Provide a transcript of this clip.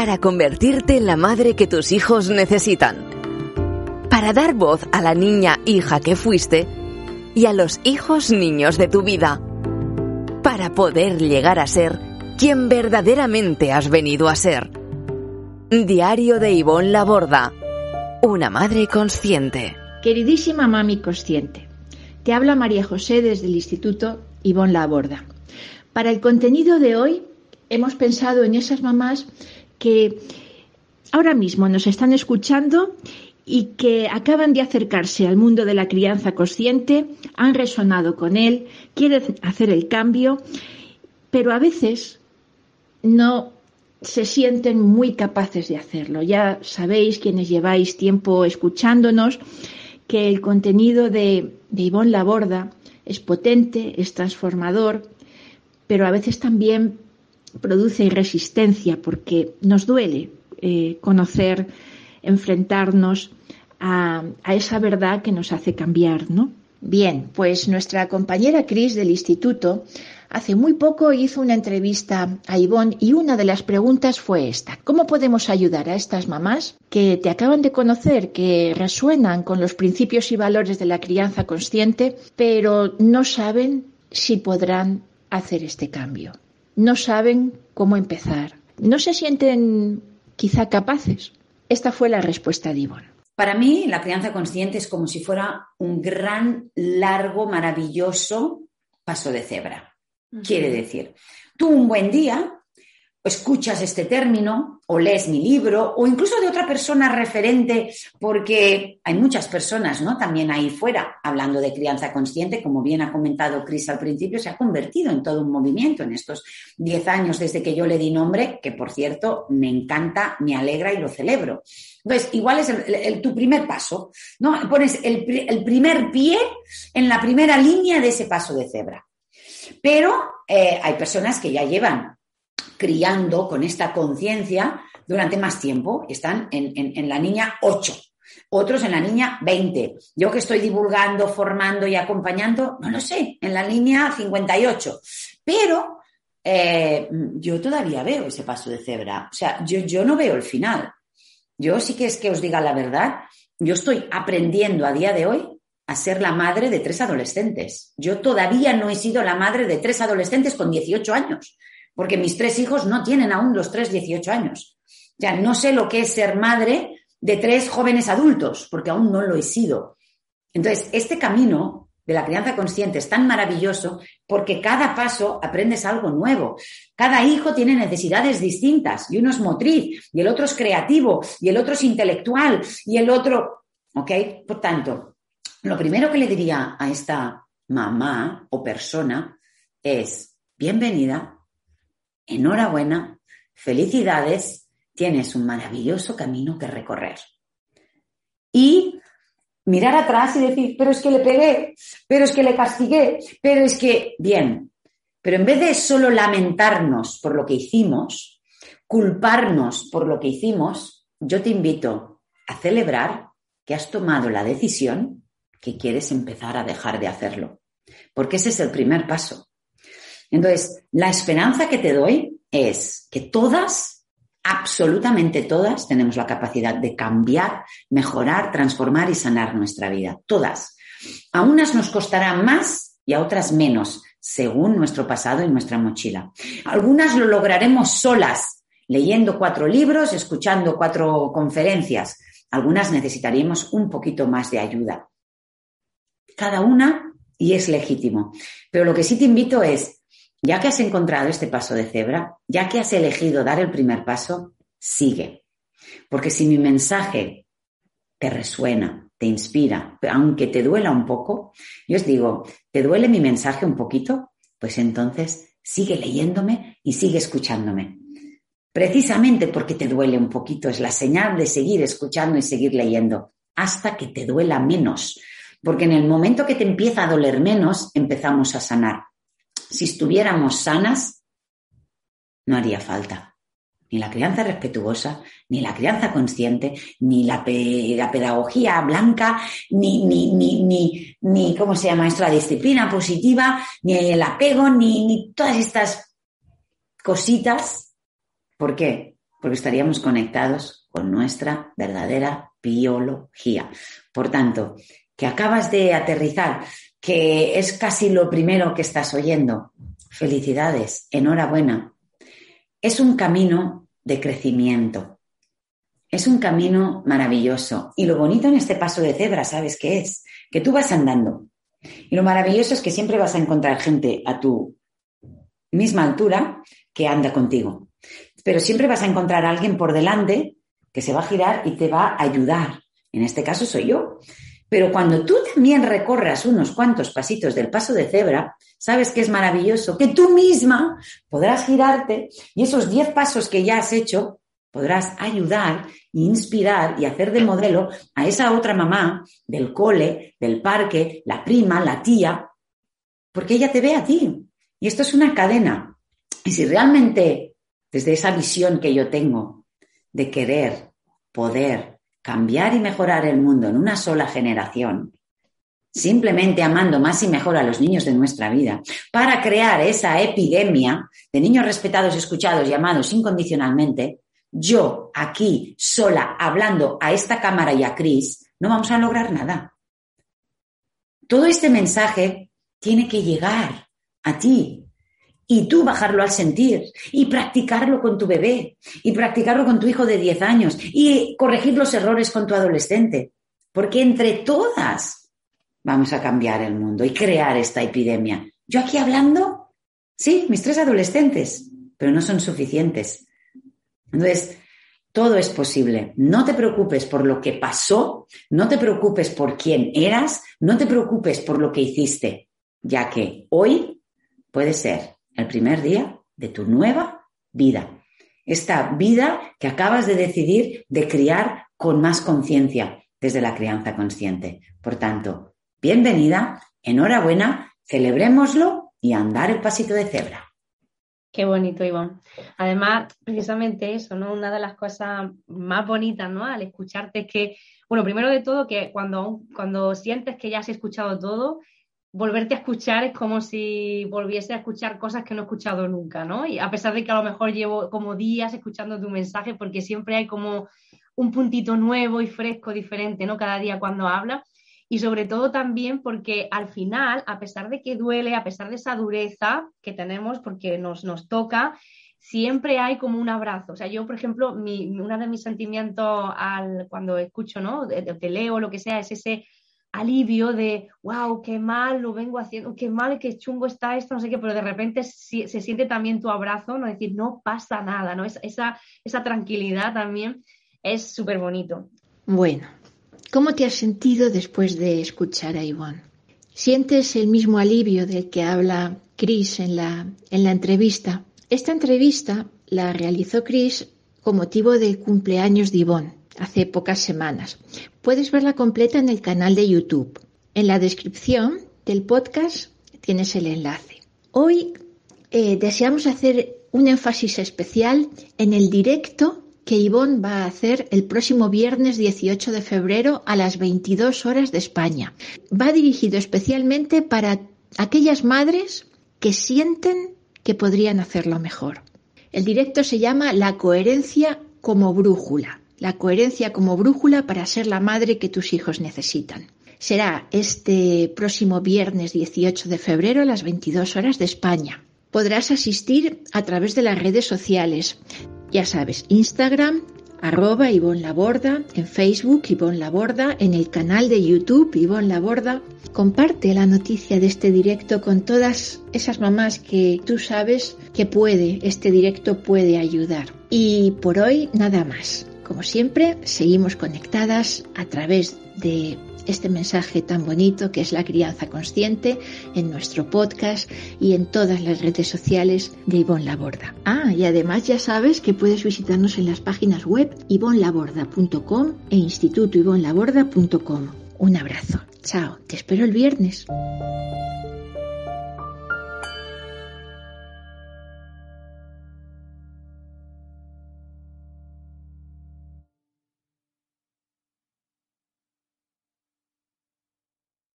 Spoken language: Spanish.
para convertirte en la madre que tus hijos necesitan, para dar voz a la niña hija que fuiste y a los hijos niños de tu vida, para poder llegar a ser quien verdaderamente has venido a ser. Diario de Ivonne Laborda, una madre consciente. Queridísima mami consciente, te habla María José desde el Instituto Ivonne Laborda. Para el contenido de hoy hemos pensado en esas mamás que ahora mismo nos están escuchando y que acaban de acercarse al mundo de la crianza consciente, han resonado con él, quieren hacer el cambio, pero a veces no se sienten muy capaces de hacerlo. Ya sabéis, quienes lleváis tiempo escuchándonos, que el contenido de, de Ivonne Laborda es potente, es transformador, pero a veces también produce resistencia porque nos duele eh, conocer, enfrentarnos a, esa verdad que nos hace cambiar, ¿no? Bien, pues nuestra compañera Cris del instituto hace muy poco hizo una entrevista a Ivonne y una de las preguntas fue esta. ¿Cómo podemos ayudar a estas mamás que te acaban de conocer, que resuenan con los principios y valores de la crianza consciente, pero no saben si podrán hacer este cambio. No saben cómo empezar. No se sienten quizá capaces. Esta fue la respuesta de Ivonne. Para mí, la crianza consciente es como si fuera un gran, largo, maravilloso paso de cebra. Uh -huh. Quiere decir, tú un buen día escuchas este término o lees mi libro o incluso de otra persona referente, porque hay muchas personas, ¿no? También ahí fuera, hablando de crianza consciente, como bien ha comentado Cris al principio, se ha convertido en todo un movimiento en estos 10 años desde que yo le di nombre, que por cierto me encanta, me alegra y lo celebro. Entonces, igual es el, tu primer paso, ¿no? Pones el, el primer pie en la primera línea de ese paso de cebra. Pero eh, hay personas que ya llevan criando con esta conciencia durante más tiempo. Están en, en, la niña 8, otros en la niña 20. Yo que estoy divulgando, formando y acompañando, no lo sé, en la línea 58. Pero eh, yo todavía veo ese paso de cebra. O sea, yo, yo no veo el final. Yo sí que es que os diga la verdad, yo estoy aprendiendo a día de hoy a ser la madre de tres adolescentes. Yo todavía no he sido la madre de tres adolescentes con 18 años porque mis tres hijos no tienen aún los tres 18 años. Ya no sé lo que es ser madre de tres jóvenes adultos, porque aún no lo he sido. Entonces, este camino de la crianza consciente es tan maravilloso porque cada paso aprendes algo nuevo. Cada hijo tiene necesidades distintas y uno es motriz y el otro es creativo y el otro es intelectual y el otro, ¿ok? Por tanto, lo primero que le diría a esta mamá o persona es, bienvenida, enhorabuena, felicidades, tienes un maravilloso camino que recorrer. Y mirar atrás y decir, pero es que le pegué, pero es que le castigué, pero es que, bien, pero en vez de solo lamentarnos por lo que hicimos, culparnos por lo que hicimos, yo te invito a celebrar que has tomado la decisión que quieres empezar a dejar de hacerlo. Porque ese es el primer paso. Entonces, la esperanza que te doy es que todas, absolutamente todas, tenemos la capacidad de cambiar, mejorar, transformar y sanar nuestra vida. Todas. A unas nos costará más y a otras menos, según nuestro pasado y nuestra mochila. Algunas lo lograremos solas, leyendo cuatro libros, escuchando cuatro conferencias. Algunas necesitaríamos un poquito más de ayuda. Cada una, y es legítimo. Pero lo que sí te invito es, ya que has encontrado este paso de cebra, ya que has elegido dar el primer paso, sigue. Porque si mi mensaje te resuena, te inspira, aunque te duela un poco, yo os digo, ¿te duele mi mensaje un poquito? Pues entonces sigue leyéndome y sigue escuchándome. Precisamente porque te duele un poquito, es la señal de seguir escuchando y seguir leyendo, hasta que te duela menos. Porque en el momento que te empieza a doler menos, empezamos a sanar si estuviéramos sanas, no haría falta ni la crianza respetuosa, ni la crianza consciente, ni la, pe la pedagogía blanca, ni, ni, ni, ni, ni, ¿cómo se llama esto? La disciplina positiva, ni el apego, ni, ni todas estas cositas. ¿Por qué? porque estaríamos conectados con nuestra verdadera biología. Por tanto, que acabas de aterrizar, que es casi lo primero que estás oyendo. Felicidades, enhorabuena. Es un camino de crecimiento. Es un camino maravilloso. Y lo bonito en este paso de cebra, ¿sabes qué es? Que tú vas andando. Y lo maravilloso es que siempre vas a encontrar gente a tu misma altura que anda contigo. Pero siempre vas a encontrar a alguien por delante que se va a girar y te va a ayudar. En este caso soy yo. Pero cuando tú también recorras unos cuantos pasitos del paso de cebra, sabes que es maravilloso, que tú misma podrás girarte y esos diez pasos que ya has hecho podrás ayudar, inspirar y hacer de modelo a esa otra mamá del cole, del parque, la prima, la tía, porque ella te ve a ti. Y esto es una cadena. Y si realmente, desde esa visión que yo tengo de querer, poder, cambiar y mejorar el mundo en una sola generación, simplemente amando más y mejor a los niños de nuestra vida, para crear esa epidemia de niños respetados, escuchados y amados incondicionalmente, yo aquí sola hablando a esta cámara y a Cris, no vamos a lograr nada. Todo este mensaje tiene que llegar a ti, y tú bajarlo al sentir y practicarlo con tu bebé y practicarlo con tu hijo de 10 años y corregir los errores con tu adolescente. Porque entre todas vamos a cambiar el mundo y crear esta epidemia. Yo aquí hablando, sí, mis tres adolescentes, pero no son suficientes. Entonces, todo es posible. No te preocupes por lo que pasó, no te preocupes por quién eras, no te preocupes por lo que hiciste, ya que hoy puede ser el primer día de tu nueva vida. Esta vida que acabas de decidir de criar con más conciencia desde la crianza consciente. Por tanto, bienvenida, enhorabuena, celebrémoslo y andar el pasito de cebra. Qué bonito, Iván. Además, precisamente eso, ¿no? Una de las cosas más bonitas, ¿no? Al escucharte es que, bueno, primero de todo, que cuando, cuando sientes que ya has escuchado todo, volverte a escuchar es como si volviese a escuchar cosas que no he escuchado nunca, ¿no? Y a pesar de que a lo mejor llevo como días escuchando tu mensaje, porque siempre hay como un puntito nuevo y fresco, diferente, ¿no? Cada día cuando habla. Y sobre todo también porque al final, a pesar de que duele, a pesar de esa dureza que tenemos, porque nos, nos toca, siempre hay como un abrazo. O sea, yo, por ejemplo, mi, uno de mis sentimientos al, cuando escucho, ¿no? Te leo, lo que sea, es ese alivio de, wow, qué mal lo vengo haciendo, qué mal, qué chungo está esto, no sé qué, pero de repente se, siente también tu abrazo, ¿no? decir, no pasa nada, ¿no? Esa, esa tranquilidad también es súper bonito. Bueno, ¿cómo te has sentido después de escuchar a Ivonne? ¿Sientes el mismo alivio del que habla Chris en la, en la entrevista? Esta entrevista la realizó Chris con motivo del cumpleaños de Ivonne hace pocas semanas. Puedes verla completa en el canal de YouTube. En la descripción del podcast tienes el enlace. Hoy eh, deseamos hacer un énfasis especial en el directo que Ivonne va a hacer el próximo viernes 18 de febrero a las 22 horas de España. Va dirigido especialmente para aquellas madres que sienten que podrían hacerlo mejor. El directo se llama La coherencia como brújula la coherencia como brújula para ser la madre que tus hijos necesitan. Será este próximo viernes 18 de febrero a las 22 horas de España. Podrás asistir a través de las redes sociales. Ya sabes, Instagram, arroba Ivonne Laborda, en Facebook Ivonne Laborda, en el canal de YouTube Ivonne Laborda. Comparte la noticia de este directo con todas esas mamás que tú sabes que puede, este directo puede ayudar. Y por hoy nada más. Como siempre, seguimos conectadas a través de este mensaje tan bonito que es la crianza consciente en nuestro podcast y en todas las redes sociales de Ivonne Laborda. Ah, y además ya sabes que puedes visitarnos en las páginas web ivonlaborda.com e institutoivonlaborda.com. Un abrazo. Chao. Te espero el viernes.